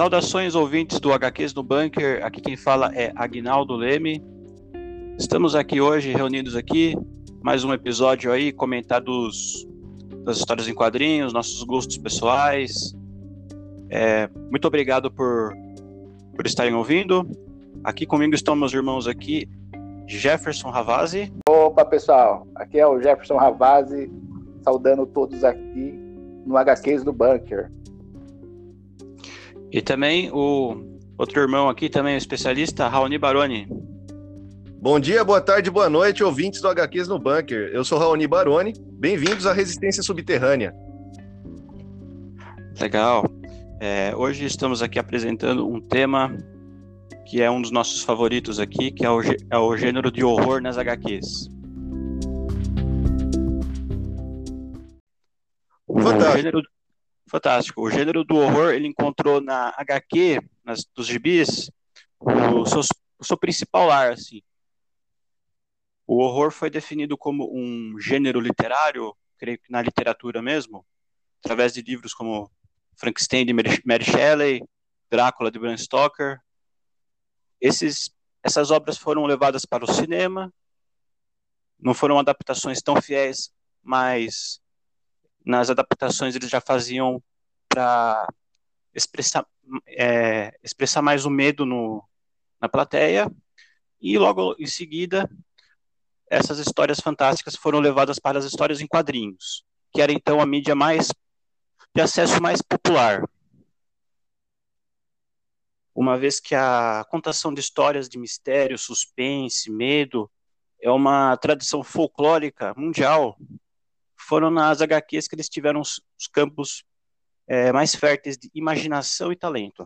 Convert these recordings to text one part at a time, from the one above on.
Saudações ouvintes do HQs no Bunker, aqui quem fala é Agnaldo Leme. Estamos aqui hoje, reunidos aqui, mais um episódio aí, comentar dos, das histórias em quadrinhos, nossos gostos pessoais. É, muito obrigado por, por estarem ouvindo. Aqui comigo estão meus irmãos aqui, Jefferson Ravazzi. Opa, pessoal, aqui é o Jefferson Ravazzi, saudando todos aqui no HQs do Bunker. E também o outro irmão aqui, também especialista, Raoni Baroni. Bom dia, boa tarde, boa noite, ouvintes do HQs no Bunker. Eu sou Raoni Baroni, bem-vindos à Resistência Subterrânea. Legal. É, hoje estamos aqui apresentando um tema que é um dos nossos favoritos aqui, que é o, é o gênero de horror nas HQs. Fantástico. Fantástico. O gênero do horror, ele encontrou na HQ, nas, dos gibis, o seu, o seu principal lar, assim. O horror foi definido como um gênero literário, creio que na literatura mesmo, através de livros como Frankenstein de Mary Shelley, Drácula de Bram Stoker. Esses, essas obras foram levadas para o cinema, não foram adaptações tão fiéis, mas nas adaptações eles já faziam para expressar, é, expressar mais o medo no, na plateia, e logo em seguida essas histórias fantásticas foram levadas para as histórias em quadrinhos, que era então a mídia mais de acesso mais popular. Uma vez que a contação de histórias de mistério, suspense, medo é uma tradição folclórica mundial, foram nas HQs que eles tiveram os, os campos é, mais férteis de imaginação e talento.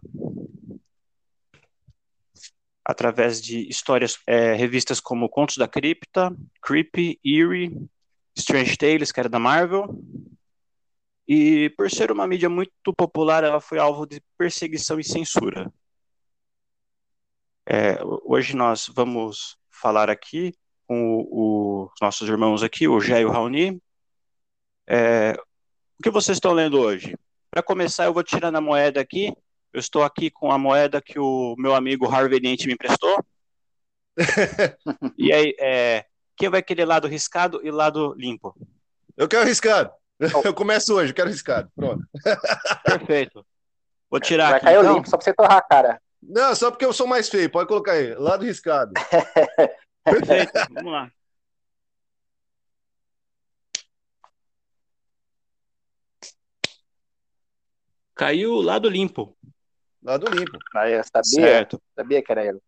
Através de histórias, é, revistas como Contos da Cripta, Creepy, Eerie, Strange Tales, que era da Marvel. E por ser uma mídia muito popular, ela foi alvo de perseguição e censura. É, hoje nós vamos falar aqui com os nossos irmãos aqui, o Jé e o Raoni, é, o que vocês estão lendo hoje? Para começar, eu vou tirar a moeda aqui. Eu estou aqui com a moeda que o meu amigo Harvey Dent me emprestou. e aí, é, quem vai querer lado riscado e lado limpo? Eu quero riscado. Eu começo hoje, eu quero riscado. Pronto. Perfeito. Vou tirar vai aqui. Vai cair então. o limpo, só para você torrar a cara. Não, só porque eu sou mais feio. Pode colocar aí, lado riscado. Perfeito, vamos lá. Caiu lado limpo. Lado limpo. Aí, eu sabia, Certo. sabia que era ele.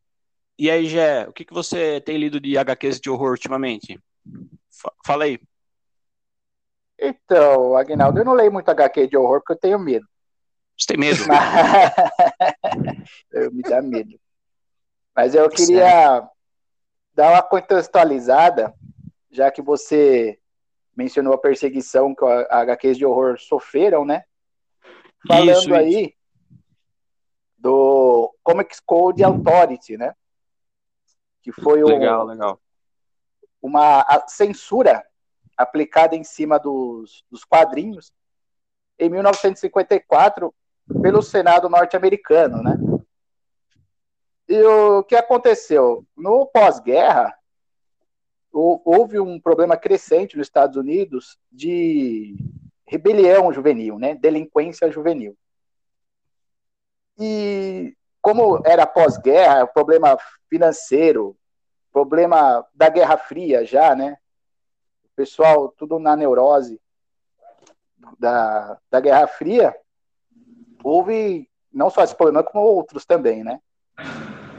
E aí, Gé, o que, que você tem lido de HQs de horror ultimamente? Fa- Fala aí. Então, Agnaldo, eu não leio muito HQ de horror porque eu tenho medo. Você tem medo? eu me dá medo. Mas eu queria dar uma contextualizada, já que você mencionou a perseguição que a HQs de horror sofreram, né? Falando Isso, isso. aí do Comics Code Authority, né? Que foi Legal, legal. uma censura aplicada em cima dos, dos quadrinhos em 1954 pelo Senado norte-americano, né? E o que aconteceu? No pós-guerra, hou- houve um problema crescente nos Estados Unidos de rebelião juvenil, né? Delinquência juvenil. E como era pós-guerra, problema financeiro, problema da Guerra Fria já, né? O pessoal tudo na neurose da, da Guerra Fria, houve não só esse problema, como outros também, né?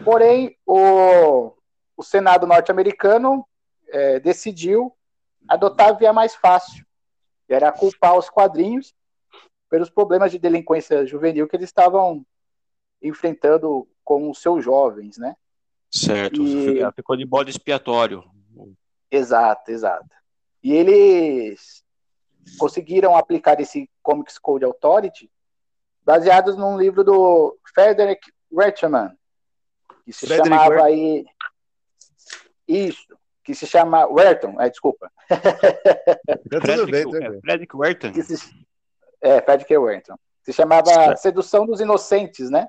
Porém, o, o Senado norte-americano é, decidiu adotar a via mais fácil, era culpar os quadrinhos pelos problemas de delinquência juvenil que eles estavam enfrentando com os seus jovens, né? Certo, e... ficou de bode expiatório. Exato, exato. E eles conseguiram aplicar esse Comics Code Authority baseados num livro do Frederick Werthmann, que se Frederick chamava aí isso, que se chama Werton, é, desculpa. Frederick, bem, Frederick Werton. Se... É, Frederick Werton. Se chamava certo. Sedução dos Inocentes, né?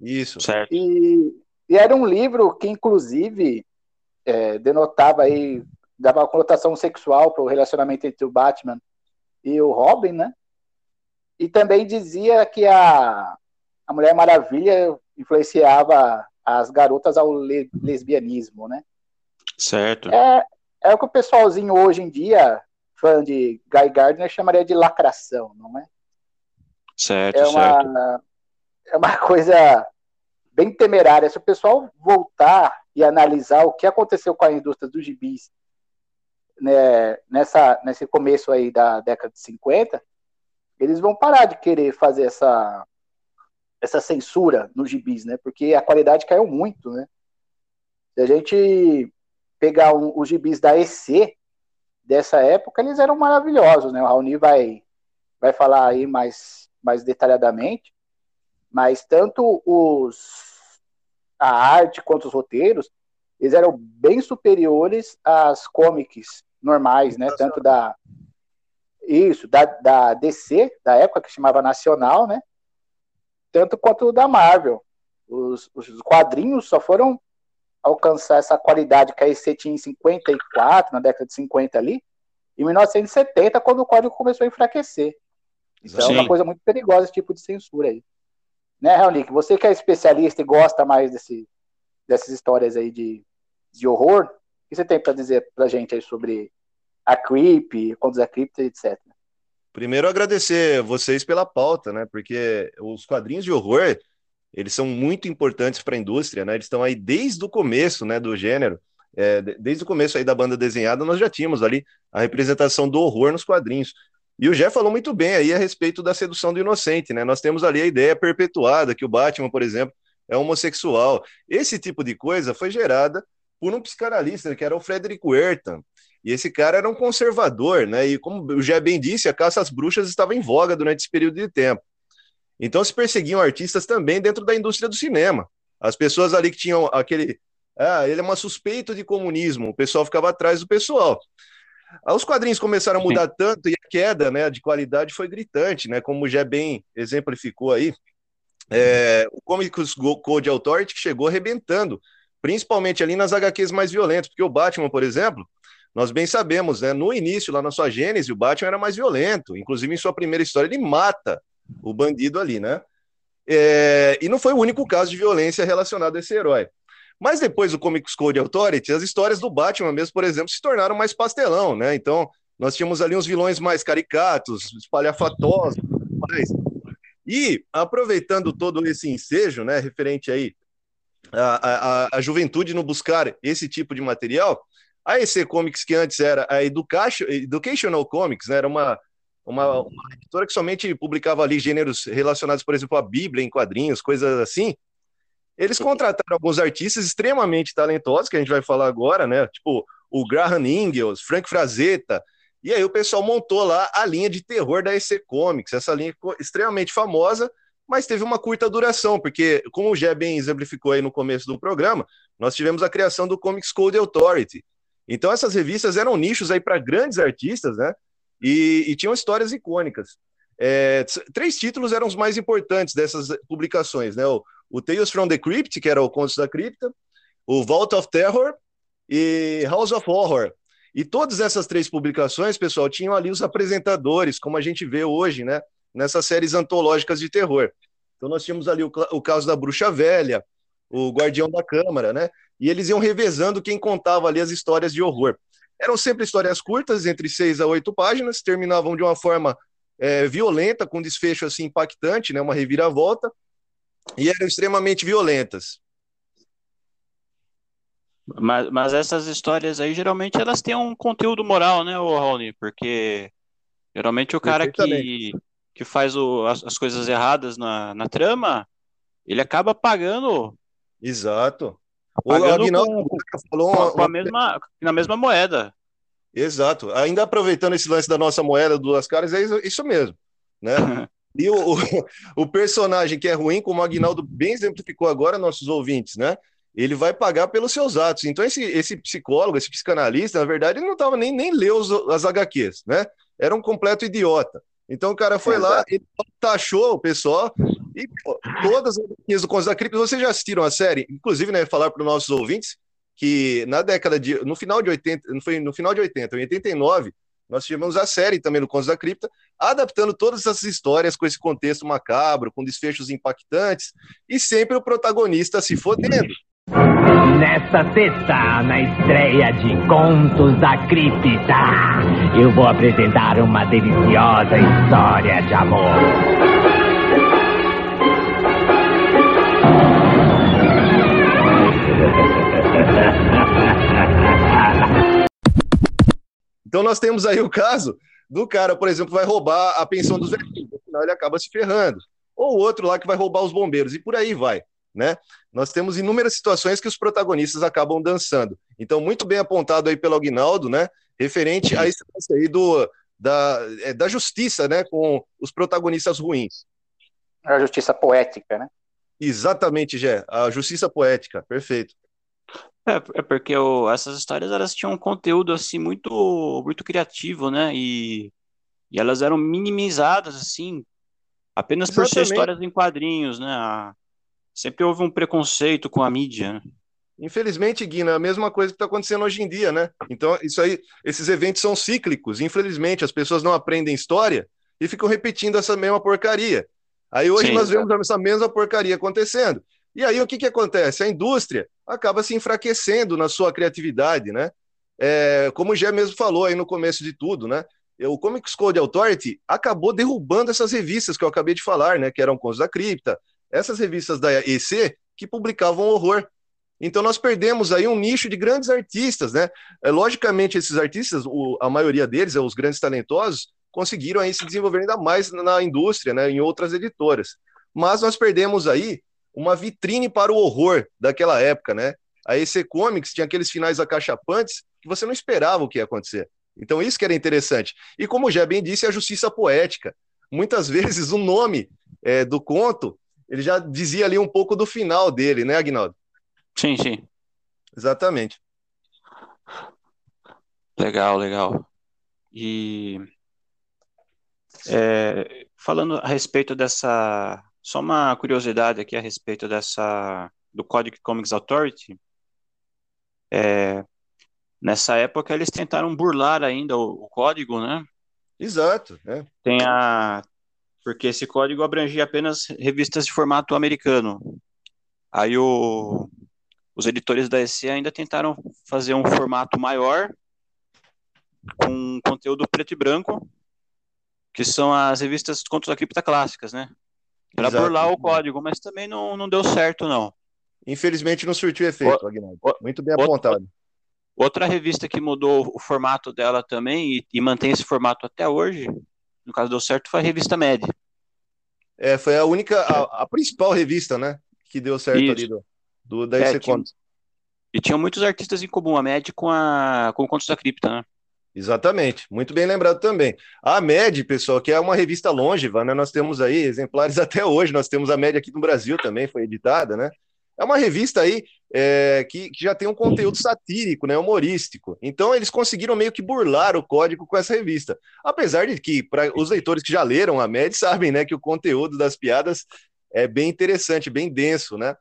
Isso. Certo. E, e era um livro que, inclusive, é, denotava aí, dava uma conotação sexual para o relacionamento entre o Batman e o Robin, né? E também dizia que a, a Mulher Maravilha influenciava as garotas ao le, lesbianismo, né? Certo. É, é o que o pessoalzinho hoje em dia, fã de Guy Gardner, chamaria de lacração, não é? Certo, é uma, certo. É uma coisa bem temerária. Se o pessoal voltar e analisar o que aconteceu com a indústria dos gibis né, nessa, nesse começo aí da década de 50, eles vão parar de querer fazer essa, essa censura nos gibis, né? Porque a qualidade caiu muito, né? Se a gente pegar um, os gibis da EC dessa época, eles eram maravilhosos, né? O Raoni vai, vai falar aí mais, mais detalhadamente, mas tanto os a arte quanto os roteiros, eles eram bem superiores às comics normais, né? Tanto da isso, da, da DC, da época que chamava Nacional, né? Tanto quanto da Marvel. Os, os quadrinhos só foram alcançar essa qualidade que a EC tinha em 54, na década de 50 ali, em 1970, quando o código começou a enfraquecer. Isso Sim. é uma coisa muito perigosa, esse tipo de censura aí. Né, Raonic? Você que é especialista e gosta mais desse, dessas histórias aí de, de horror, o que você tem para dizer pra gente aí sobre a Creep, Contos da Cripta, etc. Primeiro agradecer vocês pela pauta, né? Porque os quadrinhos de horror, eles são muito importantes para a indústria, né? Eles estão aí desde o começo, né, do gênero. É, desde o começo aí da banda desenhada, nós já tínhamos ali a representação do horror nos quadrinhos. E o Jé falou muito bem aí a respeito da sedução do inocente, né? Nós temos ali a ideia perpetuada que o Batman, por exemplo, é homossexual. Esse tipo de coisa foi gerada por um psicanalista, que era o Frederick Wertham, e esse cara era um conservador, né? E como o Jé bem disse, a caça às bruxas estava em voga durante esse período de tempo. Então se perseguiam artistas também dentro da indústria do cinema. As pessoas ali que tinham aquele. Ah, ele é uma suspeito de comunismo, o pessoal ficava atrás do pessoal. Os quadrinhos começaram a mudar Sim. tanto e a queda né, de qualidade foi gritante, né? Como o Jé bem exemplificou aí. É, o Comics Code Authority chegou arrebentando, principalmente ali nas HQs mais violentas, porque o Batman, por exemplo, nós bem sabemos, né? No início, lá na sua gênese, o Batman era mais violento. Inclusive, em sua primeira história, ele mata o bandido ali, né? É, e não foi o único caso de violência relacionado a esse herói. Mas depois do Comics Code Authority, as histórias do Batman mesmo, por exemplo, se tornaram mais pastelão, né? Então, nós tínhamos ali uns vilões mais caricatos, espalhafatosos, mais. E aproveitando todo esse ensejo, né, referente aí à, à juventude no buscar esse tipo de material, a EC Comics, que antes era a Education, Educational Comics, né? era uma, uma, uma, editora que somente publicava ali gêneros relacionados, por exemplo, à Bíblia em quadrinhos, coisas assim. Eles contrataram alguns artistas extremamente talentosos, que a gente vai falar agora, né? Tipo o Graham Ingalls, Frank Frazetta. E aí o pessoal montou lá a linha de terror da EC Comics. Essa linha ficou extremamente famosa, mas teve uma curta duração, porque, como o Jé bem exemplificou aí no começo do programa, nós tivemos a criação do Comics Code Authority, então essas revistas eram nichos aí para grandes artistas, né? E, e tinham histórias icônicas. É, três títulos eram os mais importantes dessas publicações, né? O, o, Tales from the Crypt, que era o Contos da Cripta, o Vault of Terror e House of Horror. E todas essas três publicações, pessoal, tinham ali os apresentadores, como a gente vê hoje, né? Nessas séries antológicas de terror. Então nós tínhamos ali o, o caso da Bruxa Velha, o guardião da câmara, né? E eles iam revezando quem contava ali as histórias de horror. Eram sempre histórias curtas, entre seis a oito páginas, terminavam de uma forma é, violenta, com desfecho assim impactante, né? Uma reviravolta, e eram extremamente violentas. Mas, mas essas histórias aí, geralmente, elas têm um conteúdo moral, né, o Raoni? Porque geralmente o cara que, que faz o, as, as, coisas erradas na, na trama, ele acaba pagando. Exato. O Aguinaldo falou com, com a mesma, na mesma moeda. Exato. Ainda aproveitando esse lance da nossa moeda duas caras, é isso mesmo, né? e o, o, o, personagem que é ruim, como o Agnaldo bem exemplificou agora, nossos ouvintes, né? Ele vai pagar pelos seus atos. Então, esse, esse psicólogo, esse psicanalista, na verdade, ele não estava nem, nem leu os, as HQs, né? Era um completo idiota. Então, o cara foi lá, ele taxou o pessoal, e pô, todas as HQs do Contos da Cripta, vocês já assistiram a série? Inclusive, né, falar para os nossos ouvintes que na década de. No final de 80, não foi no final de 80, em 89, nós tivemos a série também no Contos da Cripta, adaptando todas essas histórias com esse contexto macabro, com desfechos impactantes, e sempre o protagonista se fodendo. Nesta sexta, na estreia de Contos da Cripta, eu vou apresentar uma deliciosa história de amor. Então nós temos aí o caso do cara, por exemplo, vai roubar a pensão dos velhinhos, afinal ele acaba se ferrando. Ou outro lá que vai roubar os bombeiros, e por aí vai. Né? Nós temos inúmeras situações que os protagonistas acabam dançando. Então, muito bem apontado aí pelo Aguinaldo, né? Referente a esse aí do, da, é, da justiça, né? Com os protagonistas ruins. A justiça poética, né? Exatamente, Gé. A justiça poética, perfeito. É, é porque o, essas histórias elas tinham um conteúdo assim muito muito criativo, né? E, e elas eram minimizadas assim, apenas Exatamente. por ser histórias em quadrinhos, né? Sempre houve um preconceito com a mídia. Né? Infelizmente, Guina, a mesma coisa que está acontecendo hoje em dia, né? Então, isso aí, esses eventos são cíclicos. Infelizmente, as pessoas não aprendem história e ficam repetindo essa mesma porcaria. Aí hoje Sim, nós vemos essa mesma porcaria acontecendo. E aí o que, que acontece? A indústria acaba se enfraquecendo na sua criatividade, né? É, como o Gé mesmo falou aí no começo de tudo, né? O Comics Code Authority acabou derrubando essas revistas que eu acabei de falar, né? Que eram Contos da Cripta, essas revistas da EC que publicavam horror. Então nós perdemos aí um nicho de grandes artistas, né? É, logicamente, esses artistas, o, a maioria deles, é, os grandes talentosos, conseguiram aí se desenvolver ainda mais na indústria, né? Em outras editoras. Mas nós perdemos aí uma vitrine para o horror daquela época, né? A EC Comics tinha aqueles finais acachapantes que você não esperava o que ia acontecer. Então, isso que era interessante. E como já bem disse, a justiça poética. Muitas vezes o nome é, do conto ele já dizia ali um pouco do final dele, né, Agnaldo? Sim, sim. Exatamente. Legal, legal. E é, falando a respeito dessa só uma curiosidade aqui a respeito dessa do Código Comics Authority. É, nessa época eles tentaram burlar ainda o, o código, né? Exato. É. Tem a porque esse código abrangia apenas revistas de formato americano. Aí o, os editores da EC ainda tentaram fazer um formato maior com conteúdo preto e branco, que são as revistas contos da cripta clássicas, né? Para burlar o código, mas também não, não deu certo, não. Infelizmente não surtiu efeito, o, Agnaldo. Muito bem apontado. Outra revista que mudou o formato dela também e, e, mantém esse formato até hoje, no caso deu certo, foi a revista Med. É, foi a única, a, a principal revista, né, que deu certo Isso. ali do, do da é, tinha, E tinha muitos artistas em comum, a Med com, a, com o Contos da Cripta, né? Exatamente, muito bem lembrado também. A MED, pessoal, que é uma revista longeva, né? Nós temos aí exemplares até hoje, nós temos a MED aqui no Brasil também, foi editada, né? É uma revista aí é, que, que, já tem um conteúdo satírico, né, humorístico. Então eles conseguiram meio que burlar o código com essa revista. Apesar de que, para os leitores que já leram a MED, sabem né, que o conteúdo das piadas é bem interessante, bem denso, né?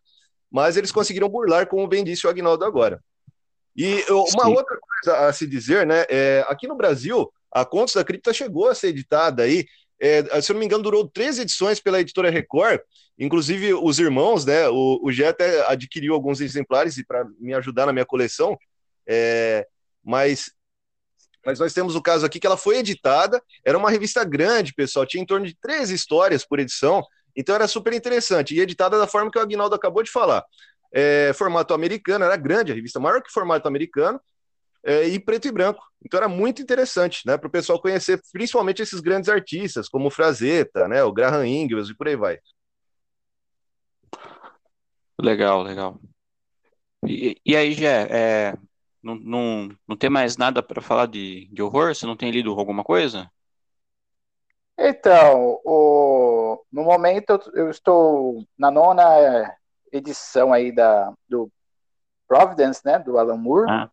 Mas eles conseguiram burlar, como bem disse o Agnaldo agora. E uma Sim. outra coisa a se dizer, né? É, aqui no Brasil, a Contos da Cripta chegou a ser editada aí É, se eu não me engano, durou três edições pela editora Record. Inclusive, os irmãos, né? O, o Gé até adquiriu alguns exemplares para me ajudar na minha coleção. É, mas, mas nós temos o caso aqui que ela foi editada. Era uma revista grande, pessoal. Tinha em torno de três histórias por edição. Então era super interessante. E editada da forma que o Agnaldo acabou de falar. É, formato americano, era grande, a revista maior que formato americano é, e preto e branco. Então era muito interessante, né, para o pessoal conhecer, principalmente esses grandes artistas, como o Frazetta, né, o Graham Ingles e por aí vai. Legal, legal. E, e aí, Gé, é, não, não, não tem mais nada para falar de, de horror? Você não tem lido alguma coisa? Então, o, no momento eu, eu estou na nona edição aí da, do Providence, né, do Alan Moore. Ah.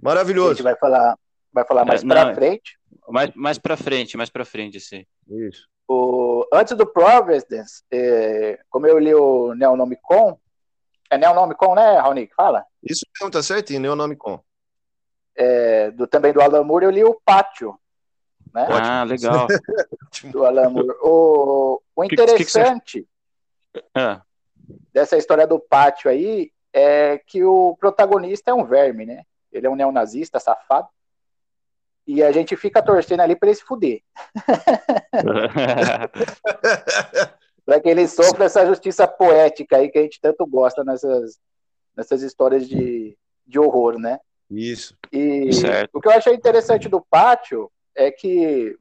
Maravilhoso. A gente vai falar, vai falar mais é, para frente. Mais, mais para frente, mais para frente, sim. Isso. O, antes do Providence, é, como eu li o Neonomicon, é Neonomicon, né, Raoni? Fala. Isso mesmo, tá certinho, Neonomicon. É, do, também do Alan Moore, eu li o Pátio. Né? Ah, legal. do Alan Moore. O, o interessante que, que é. Dessa história do pátio aí é que o protagonista é um verme, né? Ele é um neonazista, safado. E a gente fica torcendo ali para ele se fuder. para que ele sofra essa justiça poética aí que a gente tanto gosta nessas, nessas histórias de, de horror, né? Isso. E certo. o que eu achei interessante do Pátio é que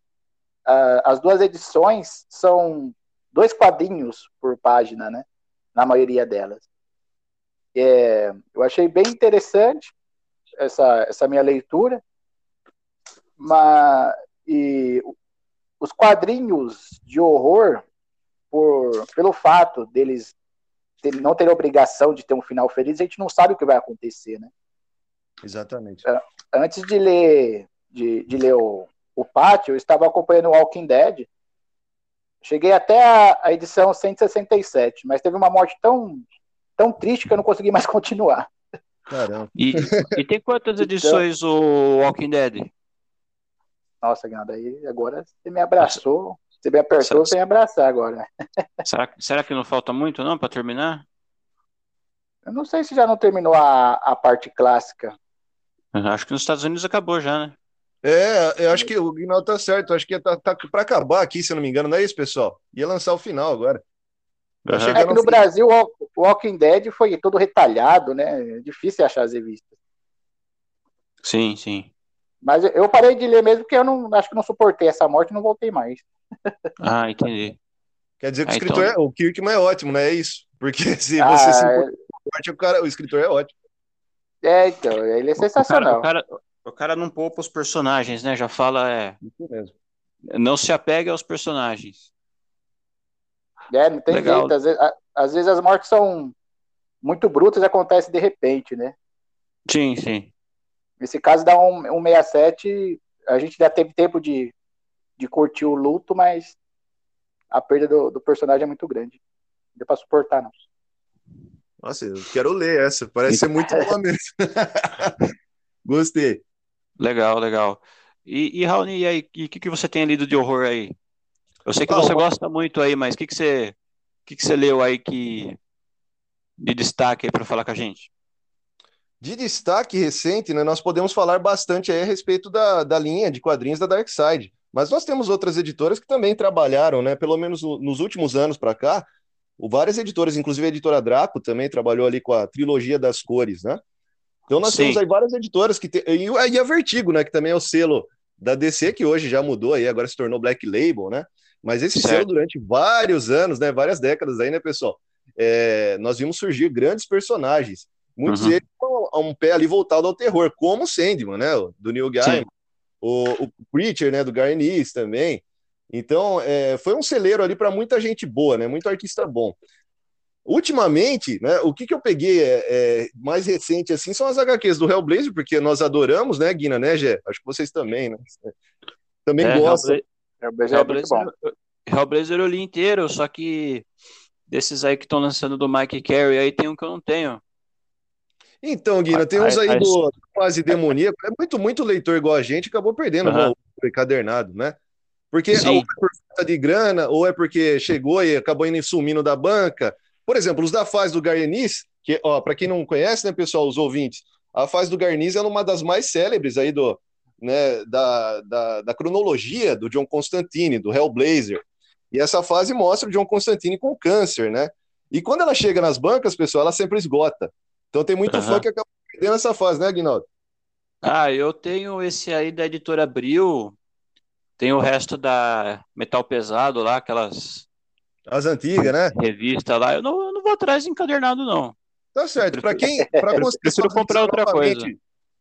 uh, as duas edições são dois quadrinhos por página, né? Na maioria delas. É, eu achei bem interessante essa, essa minha leitura, mas e os quadrinhos de horror, por, pelo fato deles ter, não terem obrigação de ter um final feliz, a gente não sabe o que vai acontecer, né? Exatamente. É, antes de ler de, de ler o, o Pátio, eu estava acompanhando o Walking Dead. Cheguei até a, a edição 167, mas teve uma morte tão, tão triste que eu não consegui mais continuar. Caramba. E, e tem quantas então- edições então, o Walking Dead? Nossa, Guinaldo, aí agora você me abraçou. Você me apertou sem abraçar agora. Será, será que não falta muito, não, para terminar? Eu não sei se já não terminou a, a parte clássica. Acho que nos Estados Unidos acabou já, né? É, eu acho que o Guinaldo tá certo. Acho que tá, tá para acabar aqui, se eu não me engano, não é isso, pessoal? Ia lançar o final agora. Uhum. É que no Brasil o Walking Dead foi todo retalhado, né? É difícil achar as revistas. Sim, sim. Mas eu parei de ler mesmo porque eu não acho que não suportei essa morte e não voltei mais. Ah, entendi. Quer dizer que ah, o escritor então... é, o Kirkman é ótimo, né? É isso. Porque se ah, você se importa é... o, cara, o escritor é ótimo. É, então, ele é sensacional. O cara, o cara, o cara não poupa os personagens, né? Já fala, é. Isso mesmo. Não se apega aos personagens. É, não tem Legal. jeito. Às vezes, às vezes, as mortes são muito brutas e acontecem de repente, né? Sim, sim. Nesse caso da 167, a gente já teve tempo de, de curtir o luto, mas a perda do, do personagem é muito grande. Não deu pra suportar, não. Nossa, eu quero ler essa. Parece ser muito boa mesmo. Gostei. Legal, legal. E, e Raoni, e aí, o que, que você tem lido de horror aí? Eu sei que você gosta muito aí, mas o que, que, você, que, que você leu aí que de destaque aí para falar com a gente? De destaque recente, né, nós podemos falar bastante aí a respeito da, da linha de quadrinhos da Dark Side. Mas nós temos outras editoras que também trabalharam, né? Pelo menos nos últimos anos para cá, várias editoras, inclusive a editora Draco também trabalhou ali com a trilogia das cores, né? Então nós Sim. temos aí várias editoras que tem. E a Vertigo, né? Que também é o selo da DC, que hoje já mudou aí, agora se tornou Black Label, né? Mas esse certo. selo durante vários anos, né? Várias décadas aí, né, pessoal? É, nós vimos surgir grandes personagens. Muitos uhum. deles com um pé ali voltado ao terror, como o Sandman, né? Do Neil Gaiman. O, o Preacher, né? Do Garnier também. Então, é, foi um celeiro ali para muita gente boa, né? Muito artista bom. Ultimamente, né, o que, que eu peguei é, é, mais recente assim são as HQs do Hellblazer, porque nós adoramos, né, Guina, né, Gé? Acho que vocês também, né? Também é, gostam. Hellblazer, Hellblazer, é Hellblazer eu li inteiro, só que desses aí que estão lançando do Mike Carey, aí tem um que eu não tenho. Então, Guina, tem uns aí a, a... do quase demoníaco. É muito, muito leitor igual a gente, acabou perdendo uhum. o encadernado, né? Porque Sim. ou é por falta de grana, ou é porque chegou e acabou indo sumindo da banca. Por exemplo, os da fase do Garniz, que, ó, para quem não conhece, né, pessoal, os ouvintes, a fase do Garniz é uma das mais célebres aí do, né, da, da, da cronologia do John Constantine, do Hellblazer. E essa fase mostra o John Constantine com câncer, né? E quando ela chega nas bancas, pessoal, ela sempre esgota. Então tem muito Aham. fã que acaba perdendo essa fase, né, Aguinaldo? Ah, eu tenho esse aí da editora Abril, tem o resto da Metal Pesado lá, aquelas As antigas, né? revistas lá. Eu não, eu não vou atrás encadernado, não. Tá certo. Para quem. Prefiro comprar outra coisa.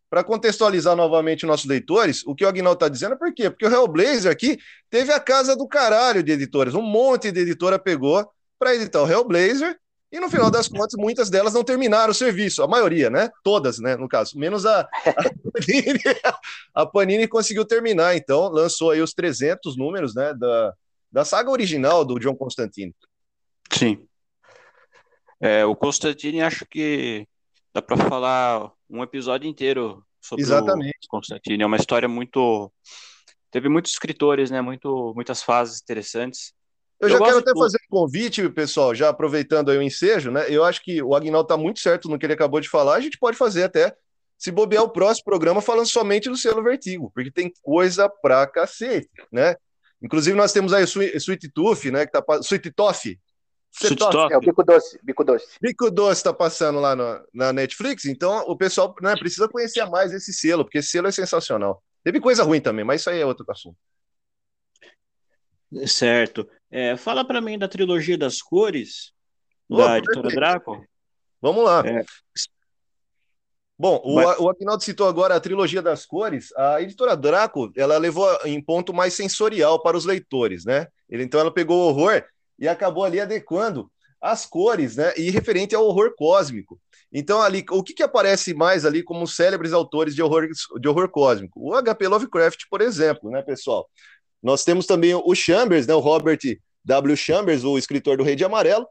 Para contextualizar novamente os nossos leitores, o que o Agnaldo está dizendo é por quê? Porque o Hellblazer aqui teve a casa do caralho de editoras. Um monte de editora pegou para editar o Hellblazer e no final das contas, muitas delas não terminaram o serviço. A maioria, né? Todas, né? No caso. Menos a, a, Panini, a Panini conseguiu terminar, então lançou aí os 300 números, né? Da, da saga original do John Constantine. Sim. É, o Constantine, acho que dá para falar um episódio inteiro sobre Exatamente. o Constantine. É uma história muito. Teve muitos escritores, né? Muito, muitas fases interessantes. Eu, Eu já quero até do- fazer um convite, pessoal, já aproveitando aí o ensejo, né? Eu acho que o Agnaldo está muito certo no que ele acabou de falar. A gente pode fazer até, se bobear o próximo programa, falando somente do selo Vertigo, porque tem coisa pra cacete, né? Inclusive, nós temos aí o Sweet, Tooth, né? Que tá, Sweet Toffee. Sweet Toffee. Toffee. É o bico doce, bico doce. Bico Doce tá passando lá no- na Netflix, então o pessoal né, precisa conhecer mais esse selo, porque esse selo é sensacional. Teve coisa ruim também, mas isso aí é outro assunto. Certo. É, fala para mim da trilogia das cores Opa, da editora. Draco. Vamos lá. É. Bom, o, Vai. o Agnaldo citou agora a trilogia das cores. A editora Draco, ela levou em ponto mais sensorial para os leitores, né? Então ela pegou o horror e acabou ali adequando as cores, né? E referente ao horror cósmico. Então ali, o que, que aparece mais ali como célebres autores de horror, de horror cósmico? O H.P. Lovecraft, por exemplo, né, pessoal? Nós temos também o Chambers, né? O Robert W. Chambers, o escritor do Rei de Amarelo.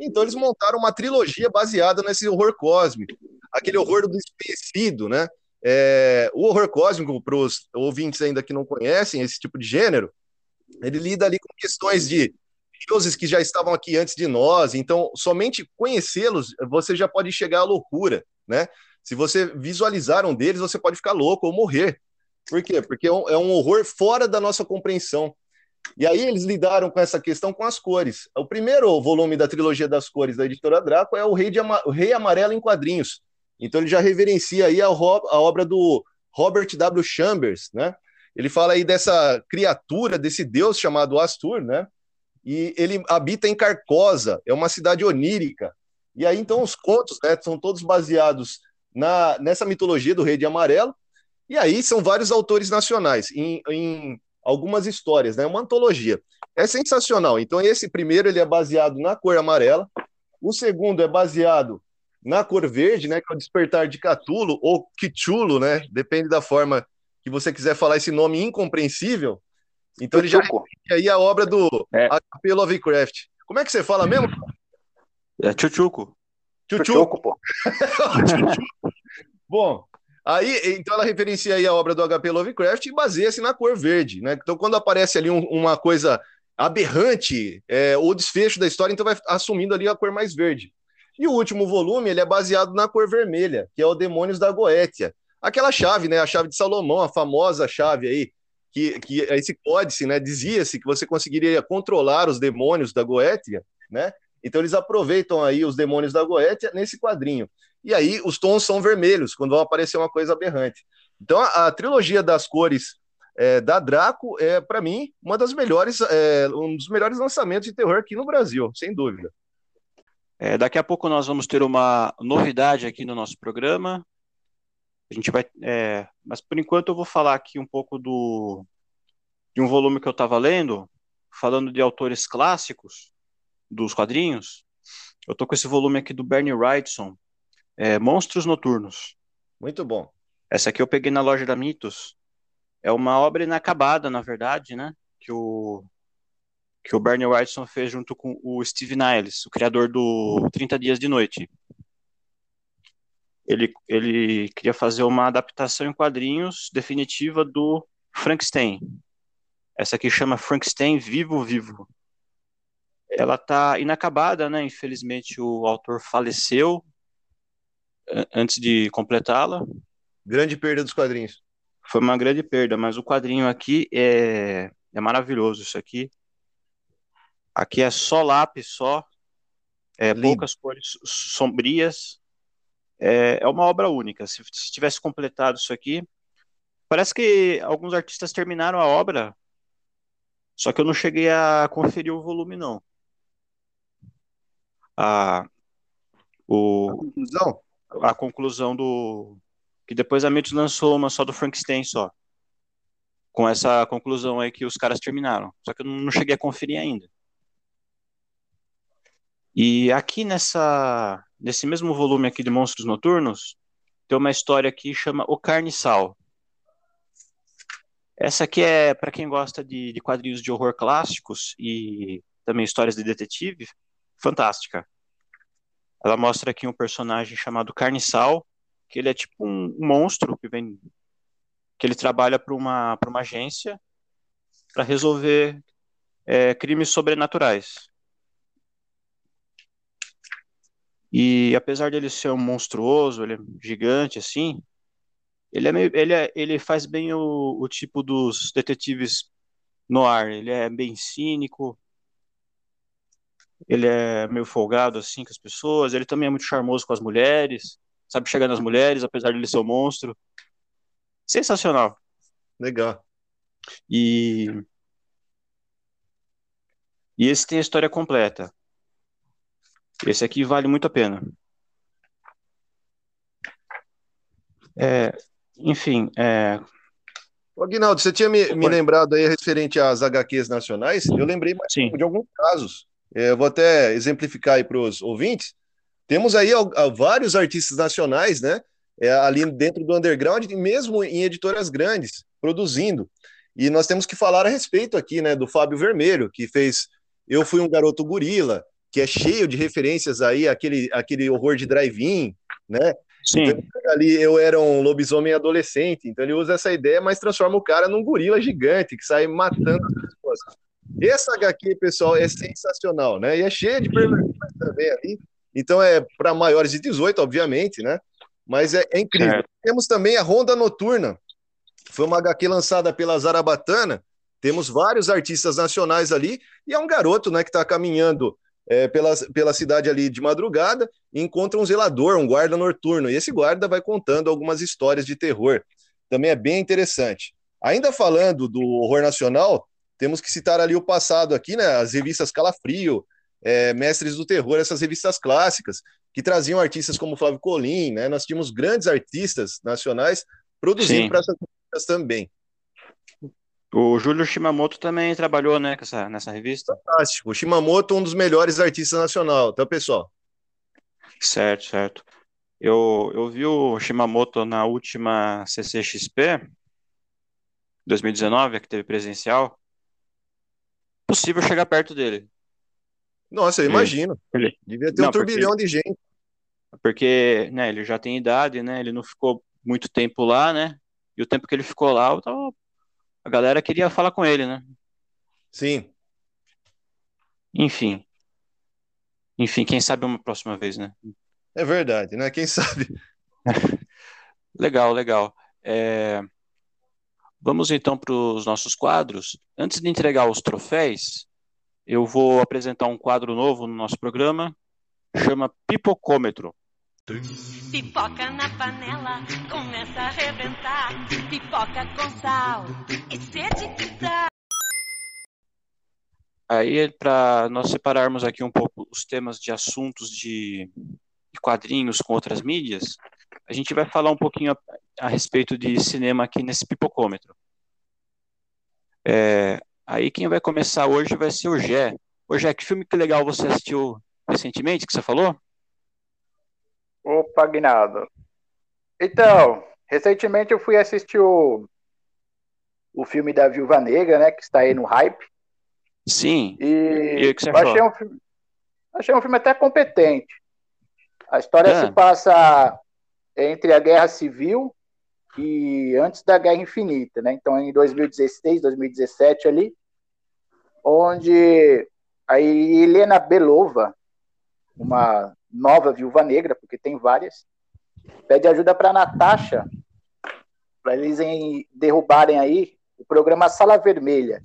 Então eles montaram uma trilogia baseada nesse horror cósmico, aquele horror do desconhecido, né? É, o horror cósmico, para os ouvintes ainda que não conhecem esse tipo de gênero, ele lida ali com questões de deuses que já estavam aqui antes de nós, então somente conhecê-los você já pode chegar à loucura, né? Se você visualizar um deles, você pode ficar louco ou morrer. Por quê? Porque é um, é horror fora da nossa compreensão. E aí eles lidaram com essa questão com as cores. O primeiro volume da trilogia das cores da editora Draco é o Rei, de Ama- o Rei Amarelo em quadrinhos. Então ele já reverencia aí a, a obra do Robert W. Chambers, né? Ele fala aí dessa criatura, desse deus chamado Astur, né? E ele habita em Carcosa, é uma cidade onírica. E aí então os contos, né, são todos baseados na nessa mitologia do Rei de Amarelo. E aí são vários autores nacionais em, em algumas histórias, né? Uma antologia. É sensacional. Então esse primeiro ele é baseado na cor amarela, o segundo é baseado na cor verde, né? Que é o Despertar de Catulo ou Kichulo, né? Depende da forma que você quiser falar esse nome incompreensível. Então ele já aí a obra do É. H.P. Lovecraft. Como é que você fala mesmo? É Chuchuco. Chuchu. Chuchuco, pô. Bom, aí então ela referencia aí a obra do H.P. Lovecraft e baseia-se na cor verde, né? Então quando aparece ali um- uma coisa aberrante, é, o desfecho da história, então vai assumindo ali a cor mais verde. E o último volume, ele é baseado na cor vermelha, que é o Demônios da Goétia. Aquela chave, né? A chave de Salomão, a famosa chave aí, que, que esse códice, né? Dizia-se que você conseguiria controlar os demônios da Goétia, né? Então eles aproveitam aí os demônios da Goétia nesse quadrinho. E aí os tons são vermelhos, quando vão aparecer uma coisa aberrante. Então a, a trilogia das cores é, da Draco é, para mim, uma das melhores, é, um dos melhores lançamentos de terror aqui no Brasil, sem dúvida. É, daqui a pouco nós vamos ter uma novidade aqui no nosso programa. A gente vai, é, mas por enquanto eu vou falar aqui um pouco do de um volume que eu estava lendo, falando de autores clássicos dos quadrinhos. Eu tô com esse volume aqui do Bernie Wrightson, é, Monstros Noturnos. Muito bom. Essa aqui eu peguei na loja da Mitos. É uma obra inacabada, na verdade, né? Que o, que o Bernie Wrightson fez junto com o Steve Niles, o criador do 30 Dias de Noite. Ele, ele queria fazer uma adaptação em quadrinhos definitiva do Frankenstein. Essa aqui chama Frankenstein Vivo Vivo. Ela tá inacabada, né? Infelizmente o autor faleceu antes de completá-la. Grande perda dos quadrinhos. Foi uma grande perda, mas o quadrinho aqui é, é maravilhoso. Isso aqui. Aqui é só lápis, só. É, poucas cores sombrias. É, é uma obra única. Se, se tivesse completado isso aqui. Parece que alguns artistas terminaram a obra, só que eu não cheguei a conferir o volume, não. A, o, a conclusão? A conclusão do, que depois a Mitos lançou uma só do Frankenstein só. Com essa conclusão aí que os caras terminaram. Só que eu não cheguei a conferir ainda. E aqui nessa nesse mesmo volume aqui de Monstros Noturnos, tem uma história que chama O Carniçal. Essa aqui é para quem gosta de, de quadrinhos de horror clássicos e também histórias de detetive, fantástica. Ela mostra aqui um personagem chamado Carniçal, que ele é tipo um monstro que vem que ele trabalha para uma para uma agência para resolver é, crimes sobrenaturais. E apesar dele ser um monstruoso, ele é gigante assim, ele é meio, ele é, ele faz bem o, o tipo dos detetives no ar. Ele é bem cínico, ele é meio folgado assim com as pessoas, ele também é muito charmoso com as mulheres sabe chegar nas mulheres, apesar de ele ser um monstro. Sensacional. Legal. E e esse tem a história completa. Esse aqui vale muito a pena. É, enfim, é... Ô, Aguinaldo, você tinha me, me, lembrado aí referente às HQs nacionais? Eu lembrei Sim. de alguns casos. É, eu vou até exemplificar aí para os ouvintes. Temos aí vários artistas nacionais, né? É, ali dentro do underground, e mesmo em editoras grandes, produzindo. E nós temos que falar a respeito aqui, né, do Fábio Vermelho, que fez Eu Fui um Garoto Gorila, que é cheio de referências aí, aquele, aquele horror de drive-in, né? Sim. Então, ali eu era um lobisomem adolescente, então ele usa essa ideia, mas transforma o cara num gorila gigante que sai matando as pessoas. Essa HQ, pessoal, é sensacional, né? E é cheia de perversões também ali. Então é para maiores de 18, obviamente, né? Mas é, é incrível. Certo. Temos também a Ronda Noturna. Foi uma HQ lançada pela Zarabatana. Temos vários artistas nacionais ali e é um garoto, né, que está caminhando é, pela, pela cidade ali de madrugada e encontra um zelador, um guarda noturno. E esse guarda vai contando algumas histórias de terror. Também é bem interessante. Ainda falando do horror nacional, temos que citar ali o passado aqui, né? As revistas Calafrio, é, Mestres do Terror, essas revistas clássicas, que traziam artistas como Flávio Colim, né? Nós tínhamos grandes artistas nacionais produzindo para essas revistas também. O Júlio Shimamoto também trabalhou né, nessa, nessa revista. Fantástico. O Shimamoto, um dos melhores artistas nacional, tá, pessoal? Certo, certo. Eu, eu vi o Shimamoto na última CCXP 2019, que teve presencial. Possível chegar perto dele. Nossa, eu imagino. Ele... Devia ter não, um turbilhão porque... de gente. Porque, né, ele já tem idade, né? Ele não ficou muito tempo lá, né? E o tempo que ele ficou lá, tava... a galera queria falar com ele, né? Sim. Enfim. Enfim, quem sabe uma próxima vez, né? É verdade, né? Quem sabe. legal, legal. É... Vamos então para os nossos quadros. Antes de entregar os troféus, eu vou apresentar um quadro novo no nosso programa, chama Pipocômetro. Pipoca na panela, começa a arrebentar. Pipoca com sal, e sede que dá. Aí, para nós separarmos aqui um pouco os temas de assuntos de, de quadrinhos com outras mídias, a gente vai falar um pouquinho a, a respeito de cinema aqui nesse pipocômetro. É, Aí quem vai começar hoje vai ser o Gé. Ô Gé, que filme que legal você assistiu recentemente, que você falou? Opa, Aguinaldo. Então, recentemente eu fui assistir o, o filme da Viúva Negra, né, que está aí no hype. Sim. E, e o que você achou? Achei um, filme, achei um filme até competente. A história é. se passa entre a Guerra Civil e antes da Guerra Infinita, né? Então, em 2016, 2017 ali, onde a Helena Belova, uma nova viúva negra, porque tem várias, pede ajuda para Natasha, para eles em, derrubarem aí o programa Sala Vermelha,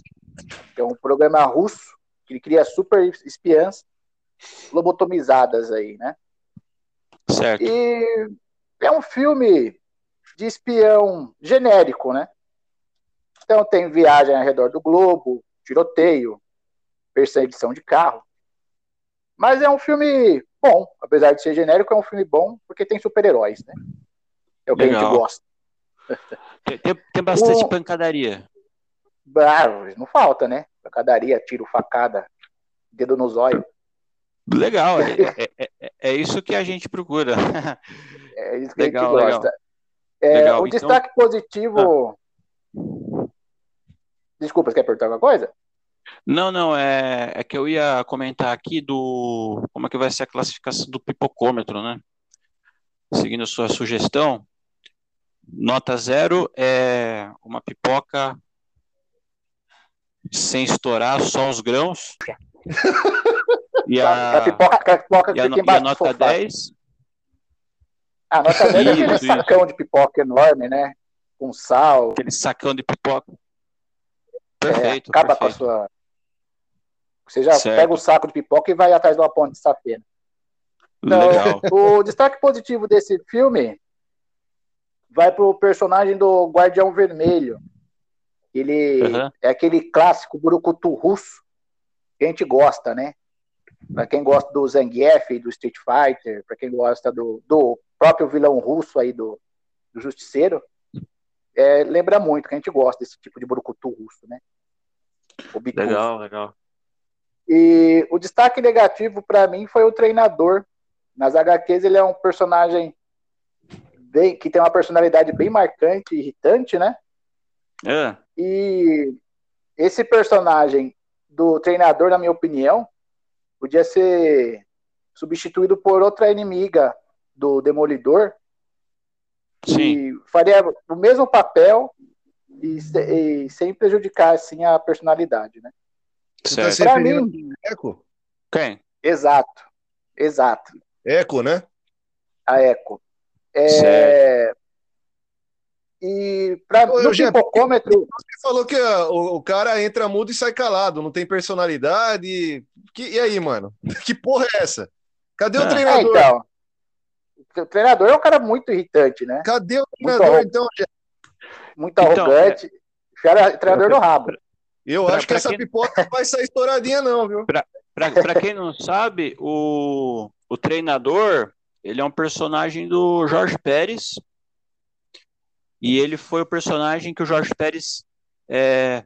que é um programa russo que cria super espiãs lobotomizadas aí, né? Certo. E é um filme de espião genérico, né? Então tem viagem ao redor do globo, tiroteio, perseguição de carro. Mas é um filme bom, apesar de ser genérico, é um filme bom porque tem super-heróis, né? É o que Legal. a gente gosta. Tem, tem bastante o... pancadaria. Ah, não falta, né? Pancadaria, tiro, facada, dedo no zóio. Legal, é, é, é, é, isso que a gente procura. É isso que legal, a gente gosta. É, legal. O então... destaque positivo. Ah. Desculpa, você quer perguntar alguma coisa? Não, não, é, é que eu ia comentar aqui do como é que vai ser a classificação do pipocômetro, né? Seguindo a sua sugestão, nota zero é uma pipoca sem estourar só os grãos. E a, a pipoca, a pipoca e a, e a nota 10. A nota 10 é aquele isso, sacão de pipoca enorme, né? Com sal. Aquele sacão de pipoca. Perfeito. É, acaba perfeito. com a sua. Você já certo. pega o saco de pipoca e vai atrás de uma ponte de safena. Então, Legal. o destaque positivo desse filme vai pro personagem do Guardião Vermelho. Ele uhum. é aquele clássico burucutu russo que a gente gosta, né? Para quem gosta do Zangief, do Street Fighter, para quem gosta do, do próprio vilão russo aí do, do Justiceiro, é, lembra muito que a gente gosta desse tipo de burucutu russo, né? legal, legal. E o destaque negativo para mim foi o treinador. Nas HQs ele é um personagem bem, que tem uma personalidade bem marcante, irritante, né? É. E esse personagem do treinador, na minha opinião, podia ser substituído por outra inimiga do Demolidor. Sim. E faria o mesmo papel e, e sem prejudicar assim a personalidade, né? Você tá mim, Eco? Quem? Exato. Exato. Eco, né? A Eco. É... E para no pipocômetro. Você falou que o, o, cara entra mudo e sai calado, não tem personalidade. Que, e aí, mano? Que porra é essa? Cadê o é. treinador? É, então, o treinador é um cara muito irritante, né? Cadê o treinador, muito então, Muito então, arrogante. Então, é... treinador no rabo. Eu pra, acho que essa quem... pipoca não vai sair estouradinha, não, viu? Para quem não sabe, o, o treinador ele é um personagem do Jorge Pérez. E ele foi o personagem que o Jorge Pérez é,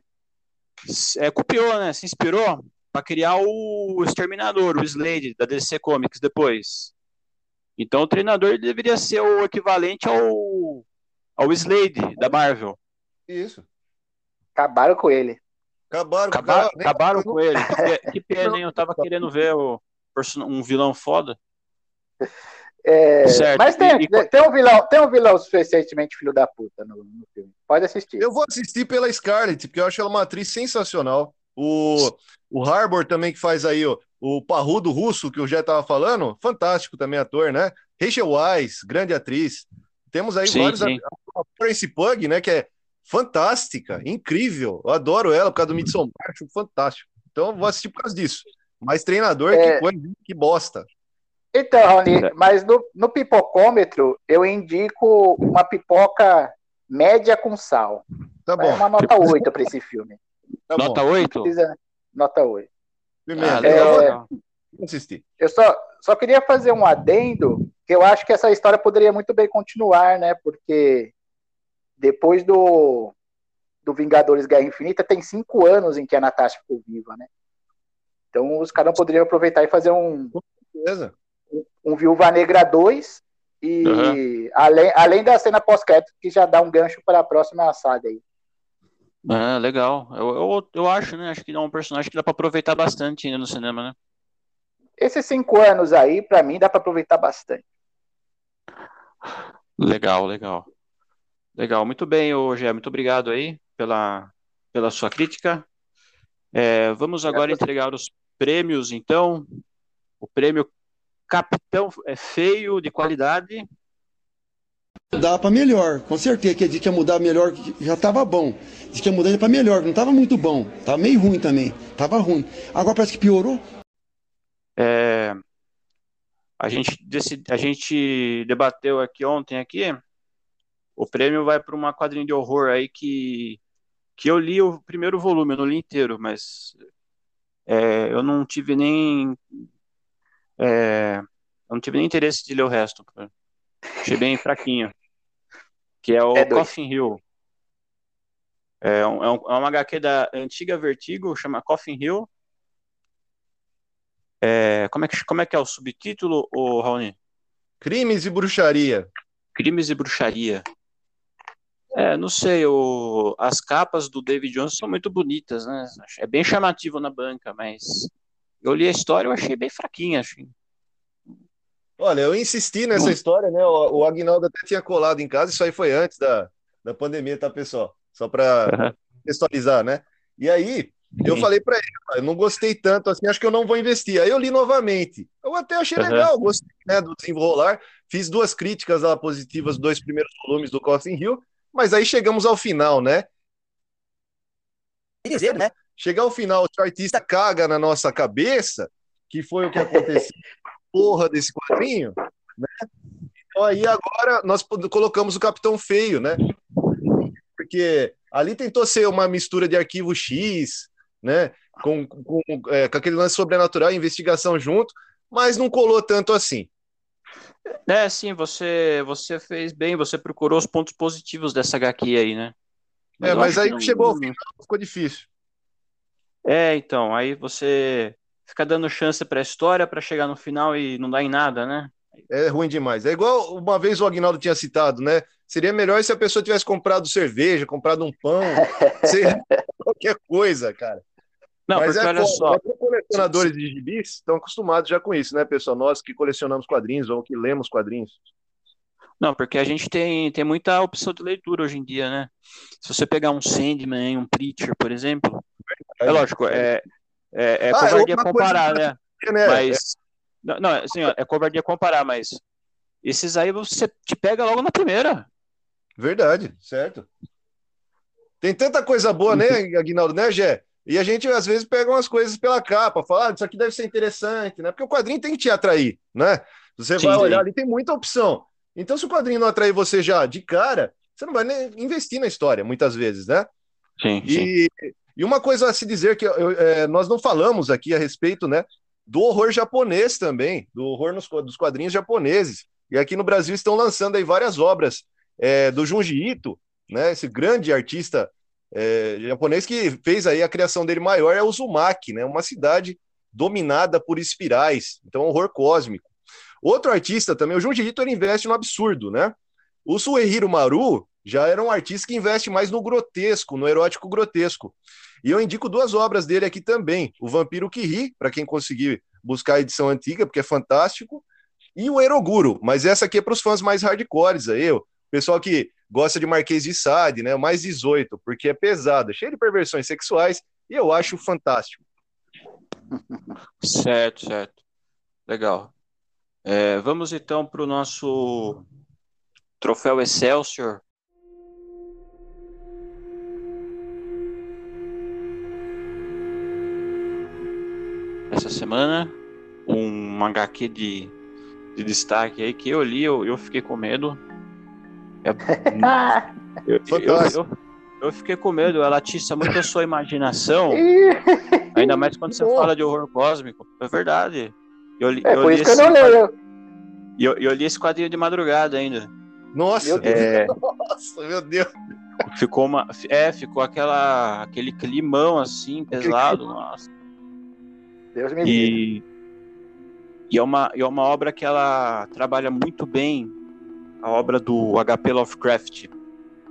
é, copiou, né? Se inspirou para criar o Exterminador, o Slade, da DC Comics depois. Então o treinador deveria ser o equivalente ao, ao Slade da Marvel. Isso. Acabaram com ele. Acabaram, acabaram, cara, acabaram com ele. Que, que pena, hein? Eu tava querendo ver o, um vilão foda. É, certo. Mas tem, e, tem, um vilão, tem um vilão suficientemente filho da puta no, no, filme. Pode assistir. Eu vou assistir pela Scarlett, porque eu acho ela uma atriz sensacional. O, o Harbor também que faz aí ó, o parrudo russo que o Jé tava falando, fantástico também ator, né? Rachel Weisz, grande atriz. Temos aí sim, vários sim. a Prince Pug, né, que é fantástica, incrível. Eu adoro ela por causa do Midsommar, acho fantástico. Então vou assistir por causa disso. Mas treinador, é... que coisa, que bosta. Então, Raoni, mas no, no pipocômetro eu indico uma pipoca média com sal. Tá bom. É uma nota 8 para esse filme. Tá nota bom. 8? Precisa... Nota 8. Primeiro, ah, é... assistir. Eu só, só queria fazer um adendo, que eu acho que essa história poderia muito bem continuar, né? Porque depois do, do Vingadores Guerra Infinita, tem cinco anos em que a Natasha ficou viva, né? Então os caras poderiam aproveitar e fazer um. Com certeza um Viúva Negra 2 e uhum. além, além da cena pós-crédito que já dá um gancho para a próxima saga aí. É, legal. Eu, eu, eu acho, né? Acho que é um personagem que dá para aproveitar bastante ainda no cinema, né? Esses cinco anos aí, para mim, dá para aproveitar bastante. Legal, legal. Legal, muito bem, Gé, muito obrigado aí pela, pela sua crítica. É, vamos agora entregar os prêmios, então. O prêmio Capitão é Feio de qualidade. Mudar para melhor, com certeza que a gente ia mudar melhor, já estava bom. Diz que ia mudar para melhor, não estava muito bom, estava meio ruim também, estava ruim. Agora parece que piorou. É, a gente, decid, a gente debateu aqui ontem aqui o prêmio vai para uma quadrinha de horror aí que, que eu li o primeiro volume, eu não li inteiro, mas é, eu não tive nem. É, eu não tive nem interesse de ler o resto. Achei bem fraquinho. Que é o é Coffin Hill. É, um, é, é uma HQ da antiga Vertigo, chama Coffin Hill. É, como, é que, como é que é o subtítulo, Raoni? Crimes e bruxaria. Crimes e bruxaria. É, não sei, o, as capas do David Jones são muito bonitas, né? É bem chamativo na banca, mas eu li a história e achei bem fraquinha, assim. Olha, eu insisti nessa história, né? O, o Agnaldo até tinha colado em casa, isso aí foi antes da, da pandemia, tá, pessoal? Só para contextualizar, né? E aí, eu falei para ele, eu não gostei tanto assim, acho que eu não vou investir. Aí eu li novamente. Eu até achei uhum. legal, gostei né, do desenrolar. Fiz duas críticas lá positivas, dois primeiros volumes do Coffin Hill, mas aí chegamos ao final, né? Dizer, né? Chegar ao final, o artista caga na nossa cabeça, que foi o que aconteceu, porra desse quadrinho, né? Então aí agora nós colocamos o Capitão Feio, né? Porque ali tentou ser uma mistura de arquivo X, né? Com, com, é, com aquele lance sobrenatural, investigação junto, mas não colou tanto assim. É, sim, você, você fez bem, você procurou os pontos positivos dessa HQ aí, né? Mas é, mas aí não... chegou ficou difícil. É, então, aí você fica dando chance para a história para chegar no final e não dá em nada, né? É ruim demais. É igual uma vez o Agnaldo tinha citado, né? Seria melhor se a pessoa tivesse comprado cerveja, comprado um pão, qualquer coisa, cara. Não, Mas porque é, olha só. colecionadores de gibis estão acostumados já com isso, né, pessoal? Nós que colecionamos quadrinhos ou que lemos quadrinhos. Não, porque a gente tem, tem muita opção de leitura hoje em dia, né? Se você pegar um Sandman, um Preacher, por exemplo, é, é lógico, é, é, é ah, covardia comparar, né? né? Mas, não, não, assim, ó, é covardia comparar, mas esses aí você te pega logo na primeira. Verdade, certo. Tem tanta coisa boa, né, Aguinaldo, né, Gé? E a gente, às vezes, pega umas coisas pela capa, fala, ah, isso aqui deve ser interessante, né? Porque o quadrinho tem que te atrair, né? Você sim, vai olhar sim. ali, tem muita opção. Então, se o quadrinho não atrair você já de cara, você não vai nem investir na história, muitas vezes, né? Sim, e, sim. e uma coisa a se dizer que eu, é, nós não falamos aqui a respeito, né? Do horror japonês também, do horror nos, dos quadrinhos japoneses. E aqui no Brasil estão lançando aí várias obras é, do Junji Ito, né? Esse grande artista é, japonês que fez aí a criação dele maior é Uzumaki, né? Uma cidade dominada por espirais, então horror cósmico. Outro artista também, o Junji Ito, ele investe no absurdo, né? O Suehiro Maru já era um artista que investe mais no grotesco, no erótico grotesco. E eu indico duas obras dele aqui também: O Vampiro que Ri, para quem conseguir buscar a edição antiga, porque é fantástico, e o Eroguro, mas essa aqui é para os fãs mais hardcores aí, o pessoal que gosta de Marquês de Sade, né? Mais 18, porque é pesado, cheio de perversões sexuais, e eu acho fantástico. Certo, certo. Legal. É, vamos então para o nosso troféu Excelsior. Essa semana, um HQ de, de destaque aí que eu li, eu, eu fiquei com medo é... eu, eu, eu, eu, fiquei com medo, ela atiça muito a sua imaginação. ainda mais quando você fala de horror cósmico. É verdade. Eu, li, é por isso que eu não leio. E eu, eu li esse quadrinho de madrugada ainda. Nossa, meu é... Nossa, meu Deus. Ficou uma. É, ficou aquela, aquele climão assim, pesado. Nossa. Deus me e, e é uma, e é uma obra que ela trabalha muito bem a obra do HP Lovecraft.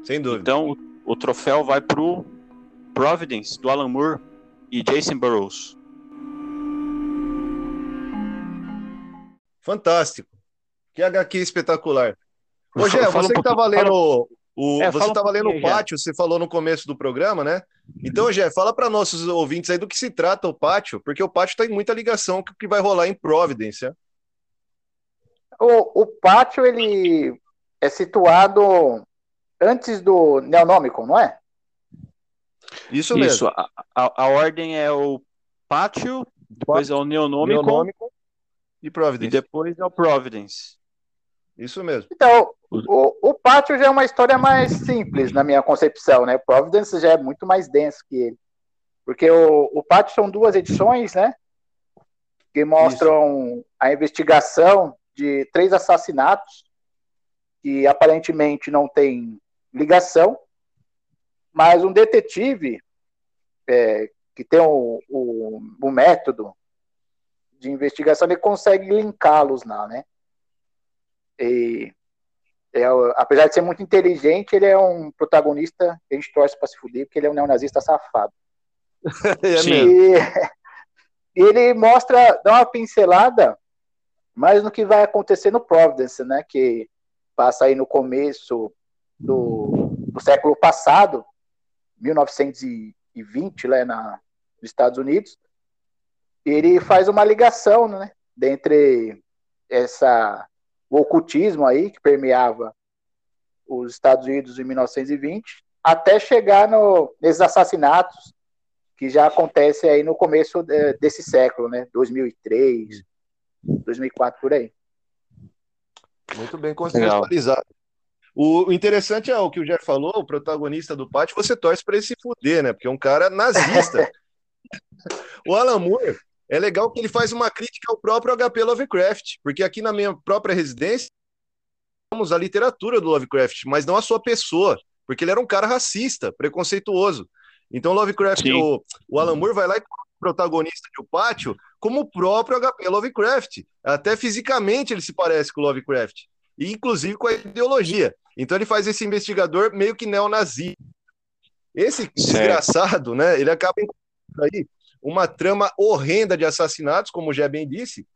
Sem dúvida. Então, o, troféu vai pro Providence, do Alan Moore e Jason Burroughs. Fantástico. Que HQ espetacular. Ô, Gé, você que estava lendo o, O, É, você fala um estava lendo o pátio, você falou no começo do programa, né? Então, Gé, fala para nossos ouvintes aí do que se trata o pátio, porque o pátio tem muita ligação com o que vai rolar em Providence. O, o pátio, ele é situado antes do Neonômico, não é? Isso, Isso, mesmo. a, a, a ordem é o pátio, depois é o neonômico, Neonômico e e Providence. depois é o Providence. Isso mesmo. Então, o, o pátio já é uma história mais simples na minha concepção, né? Providence já é muito mais denso que ele. Porque o, o pátio são duas edições, né? Que mostram a investigação de três assassinatos que aparentemente não tem ligação, mas um detetive é, que tem o, o, o método de investigação, ele consegue linká-los lá, né? E é, apesar de ser muito inteligente, ele é um protagonista que a gente torce para se fuder, porque ele é um neonazista safado. É. E ele mostra, dá uma pincelada, mas no que vai acontecer no Providence, né? Que passa aí no começo do, do século passado, 1920, lá na, nos Estados Unidos. Ele faz uma ligação, né? Dentre essa o ocultismo aí que permeava os Estados Unidos em 1920, até chegar no, nesses assassinatos que já acontecem aí no começo de- desse século, né? 2003, 2004 por aí. Muito bem contextualizado. O o interessante é o que o Jeff falou, o protagonista do pátio, você torce para ele se fuder, né? Porque é um cara nazista. o Alan Moore, é legal que ele faz uma crítica ao próprio HP Lovecraft, porque aqui na minha própria residência, temos a literatura do Lovecraft, mas não a sua pessoa, porque ele era um cara racista, preconceituoso. Então, Lovecraft, o, o Alan Moore vai lá e protagonista de O Pátio como o próprio HP Lovecraft. Até fisicamente ele se parece com o Lovecraft, e inclusive com a ideologia. Então, ele faz esse investigador meio que neonazi. Esse desgraçado, né? Ele acaba encontrando aí uma trama horrenda de assassinatos, como Gé bem disse,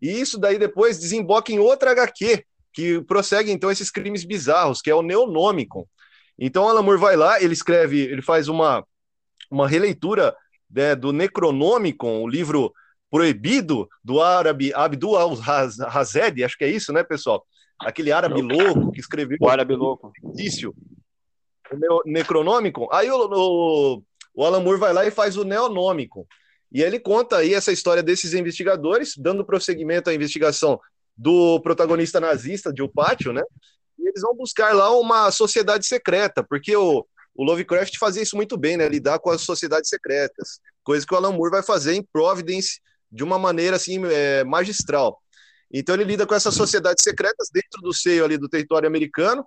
e isso daí depois desemboca em outra HQ, que prossegue então esses crimes bizarros, que é o Neonômico. Então Alan Moore vai lá, ele escreve, ele faz uma, uma releitura né, do Necronomicon, o livro proibido do árabe Abdul al-Hazed, acho que é isso, né, pessoal? Aquele árabe louco que escreveu O árabe louco. o Necronomicon. Aí o, o, o Alan Moore vai lá e faz o Neonômico. E ele conta aí essa história desses investigadores, dando prosseguimento à investigação do protagonista nazista de O Pátio, né? E eles vão buscar lá uma sociedade secreta, porque o, o Lovecraft fazia isso muito bem, né? Lidar com as sociedades secretas, coisa que o Alan Moore vai fazer em Providence de uma maneira assim é, magistral. Então ele lida com essas sociedades secretas dentro do seio ali do território americano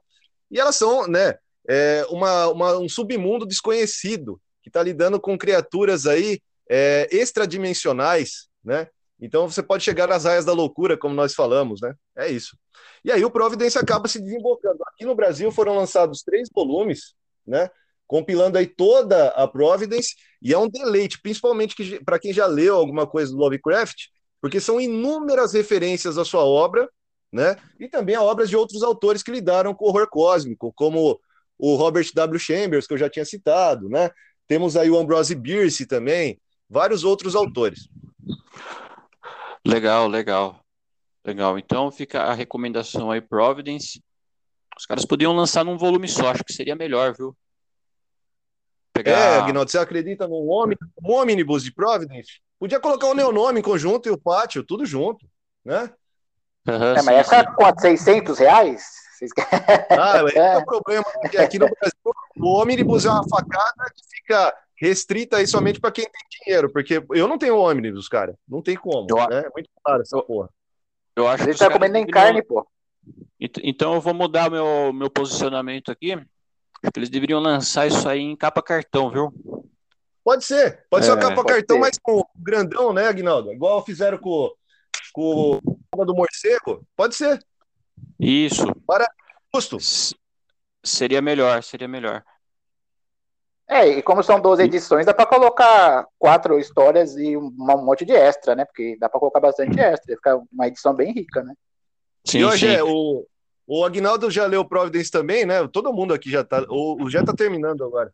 e elas são, né, é, uma, uma- um submundo desconhecido que está lidando com criaturas aí é, extradimensionais, né? Então você pode chegar nas raias da loucura, como nós falamos, né? É isso. E aí o Providence acaba se desembocando. Aqui no Brasil foram lançados três volumes, né? Compilando aí toda a Providence, e é um deleite, principalmente para quem já leu alguma coisa do Lovecraft, porque são inúmeras referências à sua obra, né? E também a obras de outros autores que lidaram com o horror cósmico, como o Robert W. Chambers, que eu já tinha citado, né? Temos aí o Ambrose Bierce também, vários outros autores. Legal, legal. Legal. Então fica a recomendação aí, Providence. Os caras podiam lançar num volume só, acho que seria melhor, viu? É, Pegar. Agnaldo, você acredita num ômni- um ônibus de Providence? Podia colocar o Neonome em conjunto e o Pátio, tudo junto, né? Aham, É, sim, mas ia sim. ficar quanto? 600 reais? Ah, esse é o problema, né? que aqui no Brasil o ônibus é uma facada que fica restrita aí somente para quem tem dinheiro, porque eu não tenho ônibus, cara, não tem como, Eu- né? É muito caro essa porra. Eu A acho que gente tá comendo nem carne, pô. Ent- Então eu vou mudar meu, meu posicionamento aqui. Acho que eles deveriam lançar isso aí em capa cartão, viu? Pode ser, pode ser uma É, capa cartão, ser. mas com grandão, né, Aguinaldo? Igual fizeram com, com o do morcego, pode ser, Isso. justo. S- Seria melhor, seria melhor. É, e como são 12 edições, dá pra colocar quatro histórias e um monte de extra, né? Porque dá pra colocar bastante extra, ia ficar uma edição bem rica, né? Sim, e hoje sim. é o, O Agnaldo já leu Providence também, né? Todo mundo aqui já tá, ou já tá terminando agora.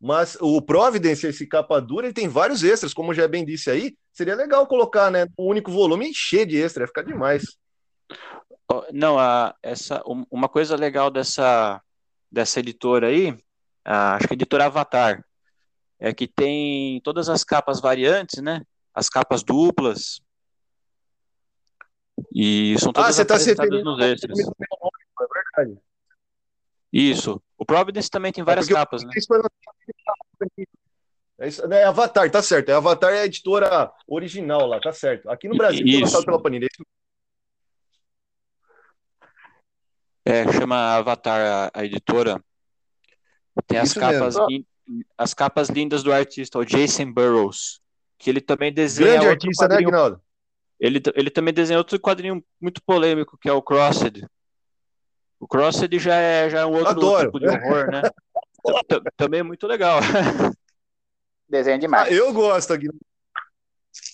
Mas o Providence, esse capa dura, ele tem vários extras, como já bem disse aí. Seria legal colocar, né? Um único volume encher de extra, ia ficar demais. Não, a, essa, uma coisa legal dessa, dessa editora aí, a, acho que a editora Avatar, é que tem todas as capas variantes, né? As capas duplas. E são todas ah, você tá apresentadas nos extras. É verdade. Isso. O Providence também tem várias é capas, né? É, isso, é Avatar, tá certo. É Avatar é a editora original lá, tá certo. Aqui no Brasil, isso. lançado pela Panini. É, chama Avatar a, a editora. Tem as isso capas, as capas lindas do artista, o Jason Burroughs, que ele também desenha Grande artista, né, né, Aguinaldo? Ele, ele também desenha outro quadrinho muito polêmico, que é o Crossed. O Crossed já é, já é um outro Adoro. tipo de horror, né? também é muito legal. Desenho demais. Ah, eu gosto, Aguinaldo.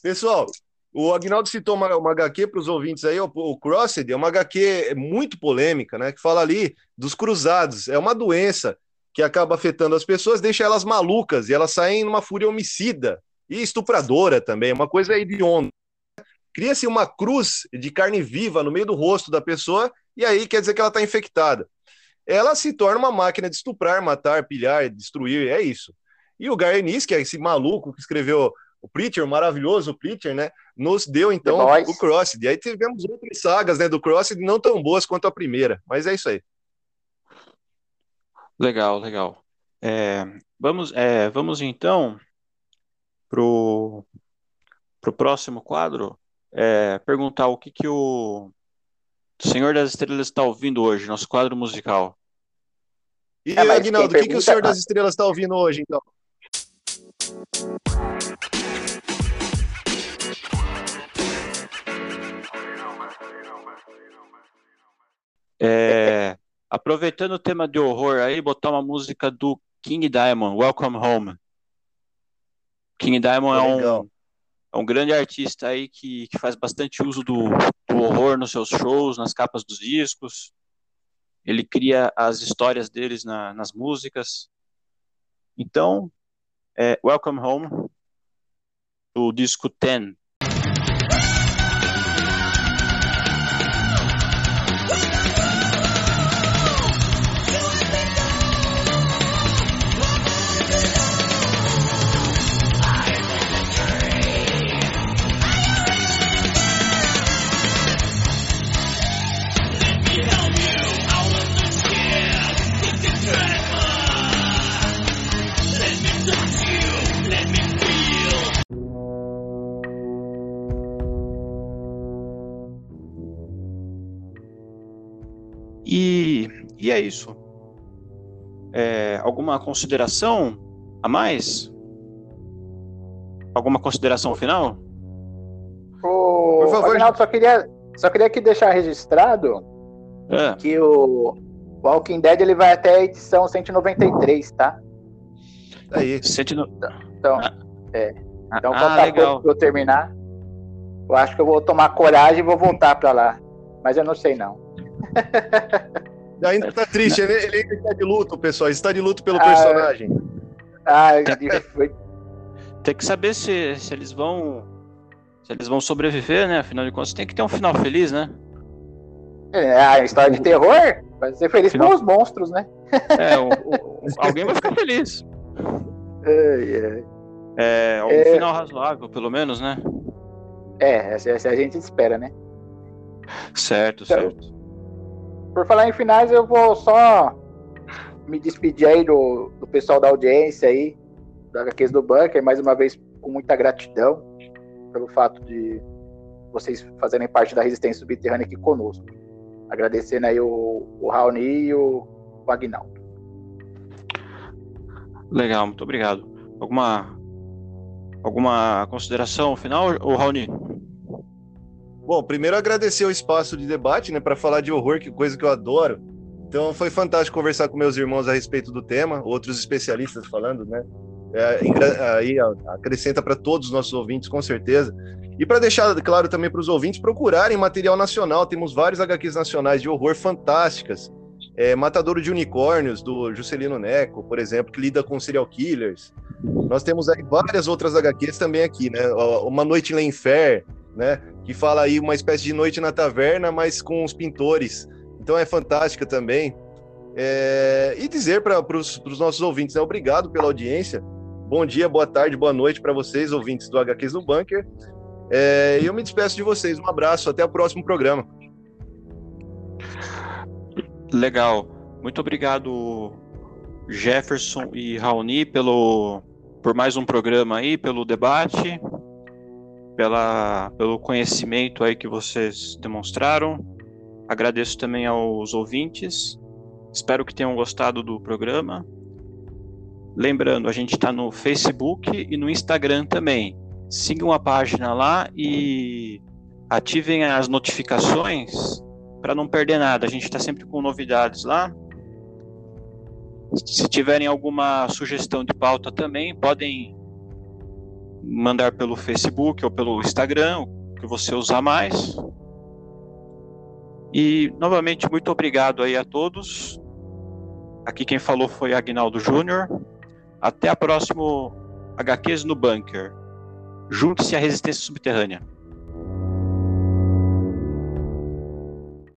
Pessoal, o Agnaldo citou uma, uma HQ para os ouvintes aí, o, o Crossed é uma HQ muito polêmica, né? Que fala ali dos cruzados. É uma doença que acaba afetando as pessoas, deixa elas malucas e elas saem numa fúria homicida e estupradora também, uma coisa hedionda. Cria-se uma cruz de carne viva no meio do rosto da pessoa e aí quer dizer que ela está infectada. Ela se torna uma máquina de estuprar, matar, pilhar, destruir, é isso. E o Garnis, que é esse maluco que escreveu o Preacher, o maravilhoso Preacher, né, nos deu então o Crossed. E aí tivemos outras sagas, né, do Crossed não tão boas quanto a primeira, mas é isso aí. Legal, legal. É, vamos, é, vamos então pro pro próximo quadro. É, perguntar o que que o Senhor das Estrelas está ouvindo hoje, nosso quadro musical. E, é, Aguinaldo, o que, que o Senhor das Estrelas está ouvindo hoje, então? É, Aproveitando o tema de horror aí, botar uma música do King Diamond, Welcome Home. King Diamond é um, é um grande artista aí que, que faz bastante uso do, do horror nos seus shows, nas capas dos discos. Ele cria as histórias deles na, nas músicas. Então, é Welcome Home, do disco Ten, E, e é isso. É, alguma consideração a mais? Alguma consideração final? O, Por favor. Afinal, só queria, só queria aqui deixar registrado é. que o Walking Dead ele vai até a edição 193, tá? Aí. Cento... Então, ah. é. Então, ah, falta pouco pra eu terminar. Eu acho que eu vou tomar coragem e vou voltar pra lá. Mas eu não sei não. Ainda tá triste, ele, ele ainda está de luto, pessoal. Ele está de luto pelo ah, personagem. Ah, foi. Tem que saber se, se eles vão. Se eles vão sobreviver, né? Afinal de contas, tem que ter um final feliz, né? É, a história de terror vai ser feliz final... com os monstros, né? É, o, o, alguém vai ficar feliz. É, é. é um é... final razoável, pelo menos, né? É, essa, essa a gente espera, né? Certo, então, certo. Por falar em finais, eu vou só me despedir aí do, do pessoal da audiência aí, da HQs do Bunker, mais uma vez com muita gratidão pelo fato de vocês fazerem parte da resistência subterrânea aqui conosco. Agradecendo aí o, o Raoni e o, o Agnaldo. Legal, muito obrigado. Alguma alguma consideração final, o Raoni? Bom, primeiro agradecer o espaço de debate, né, para falar de horror, que coisa que eu adoro. Então foi fantástico conversar com meus irmãos a respeito do tema, outros especialistas falando, né? É, aí acrescenta para todos os nossos ouvintes, com certeza. E para deixar claro também para os ouvintes procurarem material nacional, temos vários HQs nacionais de horror fantásticas. É, Matadouro de Unicórnios, do Juscelino Neco, por exemplo, que lida com serial killers. Nós temos aí várias outras HQs também aqui, né? Uma Noite em Lenfer, né? Que fala aí uma espécie de noite na taverna, mas com os pintores. Então é fantástica também. É... E dizer para os nossos ouvintes, né? Obrigado pela audiência. Bom dia, boa tarde, boa noite para vocês, ouvintes do HQs no Bunker. É... E eu me despeço de vocês. Um abraço, até o próximo programa. Legal. Muito obrigado, Jefferson e Raoni, pelo, por mais um programa aí, pelo debate, pela, pelo conhecimento aí que vocês demonstraram. Agradeço também aos ouvintes. Espero que tenham gostado do programa. Lembrando, a gente está no Facebook e no Instagram também. Sigam a página lá e ativem as notificações para não perder nada. A gente está sempre com novidades lá. Se tiverem alguma sugestão de pauta também, podem mandar pelo Facebook ou pelo Instagram, o que você usar mais. E novamente muito obrigado aí a todos. Aqui quem falou foi Agnaldo Júnior. Até a próxima HQs no Bunker. Junte-se à resistência subterrânea.